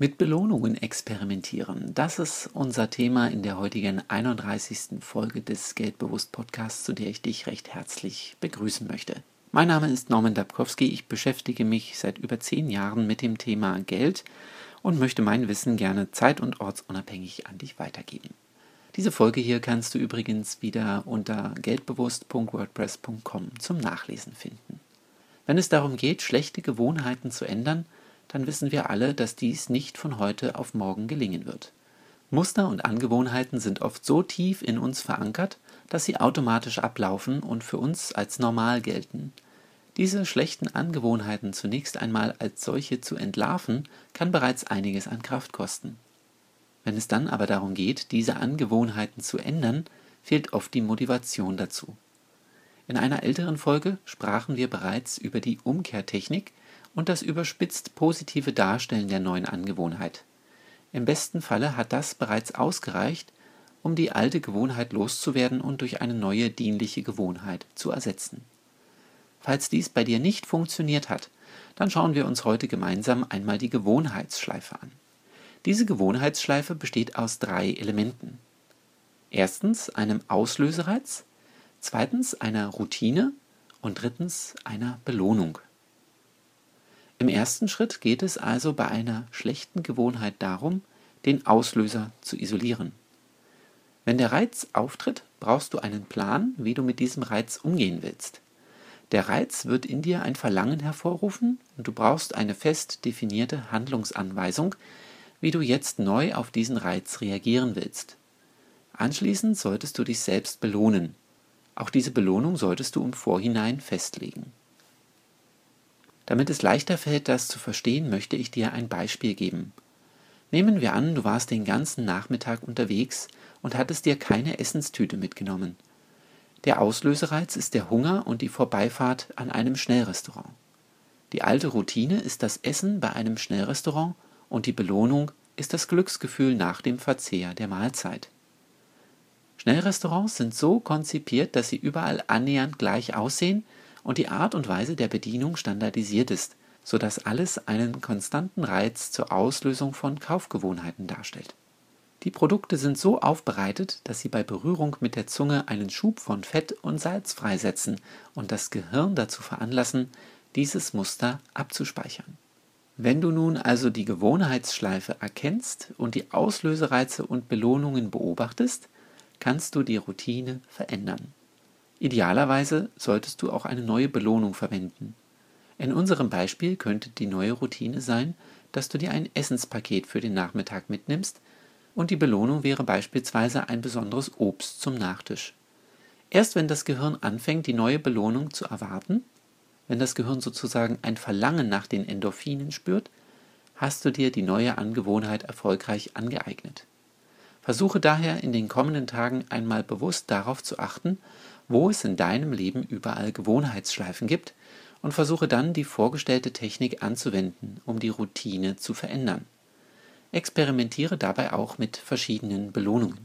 Mit Belohnungen experimentieren. Das ist unser Thema in der heutigen 31. Folge des Geldbewusst Podcasts, zu der ich dich recht herzlich begrüßen möchte. Mein Name ist Norman Dabkowski. Ich beschäftige mich seit über zehn Jahren mit dem Thema Geld und möchte mein Wissen gerne zeit- und ortsunabhängig an dich weitergeben. Diese Folge hier kannst du übrigens wieder unter geldbewusst.wordpress.com zum Nachlesen finden. Wenn es darum geht, schlechte Gewohnheiten zu ändern, dann wissen wir alle, dass dies nicht von heute auf morgen gelingen wird. Muster und Angewohnheiten sind oft so tief in uns verankert, dass sie automatisch ablaufen und für uns als normal gelten. Diese schlechten Angewohnheiten zunächst einmal als solche zu entlarven, kann bereits einiges an Kraft kosten. Wenn es dann aber darum geht, diese Angewohnheiten zu ändern, fehlt oft die Motivation dazu. In einer älteren Folge sprachen wir bereits über die Umkehrtechnik, und das überspitzt positive Darstellen der neuen Angewohnheit. Im besten Falle hat das bereits ausgereicht, um die alte Gewohnheit loszuwerden und durch eine neue dienliche Gewohnheit zu ersetzen. Falls dies bei dir nicht funktioniert hat, dann schauen wir uns heute gemeinsam einmal die Gewohnheitsschleife an. Diese Gewohnheitsschleife besteht aus drei Elementen. Erstens einem Auslösereiz, zweitens einer Routine und drittens einer Belohnung. Im ersten Schritt geht es also bei einer schlechten Gewohnheit darum, den Auslöser zu isolieren. Wenn der Reiz auftritt, brauchst du einen Plan, wie du mit diesem Reiz umgehen willst. Der Reiz wird in dir ein Verlangen hervorrufen und du brauchst eine fest definierte Handlungsanweisung, wie du jetzt neu auf diesen Reiz reagieren willst. Anschließend solltest du dich selbst belohnen. Auch diese Belohnung solltest du im Vorhinein festlegen. Damit es leichter fällt, das zu verstehen, möchte ich dir ein Beispiel geben. Nehmen wir an, du warst den ganzen Nachmittag unterwegs und hattest dir keine Essenstüte mitgenommen. Der Auslösereiz ist der Hunger und die Vorbeifahrt an einem Schnellrestaurant. Die alte Routine ist das Essen bei einem Schnellrestaurant und die Belohnung ist das Glücksgefühl nach dem Verzehr der Mahlzeit. Schnellrestaurants sind so konzipiert, dass sie überall annähernd gleich aussehen und die Art und Weise der Bedienung standardisiert ist, sodass alles einen konstanten Reiz zur Auslösung von Kaufgewohnheiten darstellt. Die Produkte sind so aufbereitet, dass sie bei Berührung mit der Zunge einen Schub von Fett und Salz freisetzen und das Gehirn dazu veranlassen, dieses Muster abzuspeichern. Wenn du nun also die Gewohnheitsschleife erkennst und die Auslösereize und Belohnungen beobachtest, kannst du die Routine verändern. Idealerweise solltest du auch eine neue Belohnung verwenden. In unserem Beispiel könnte die neue Routine sein, dass du dir ein Essenspaket für den Nachmittag mitnimmst und die Belohnung wäre beispielsweise ein besonderes Obst zum Nachtisch. Erst wenn das Gehirn anfängt, die neue Belohnung zu erwarten, wenn das Gehirn sozusagen ein Verlangen nach den Endorphinen spürt, hast du dir die neue Angewohnheit erfolgreich angeeignet. Versuche daher in den kommenden Tagen einmal bewusst darauf zu achten, wo es in deinem Leben überall Gewohnheitsschleifen gibt und versuche dann die vorgestellte Technik anzuwenden, um die Routine zu verändern. Experimentiere dabei auch mit verschiedenen Belohnungen.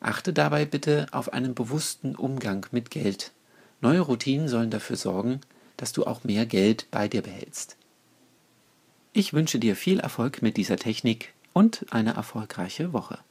Achte dabei bitte auf einen bewussten Umgang mit Geld. Neue Routinen sollen dafür sorgen, dass du auch mehr Geld bei dir behältst. Ich wünsche dir viel Erfolg mit dieser Technik und eine erfolgreiche Woche.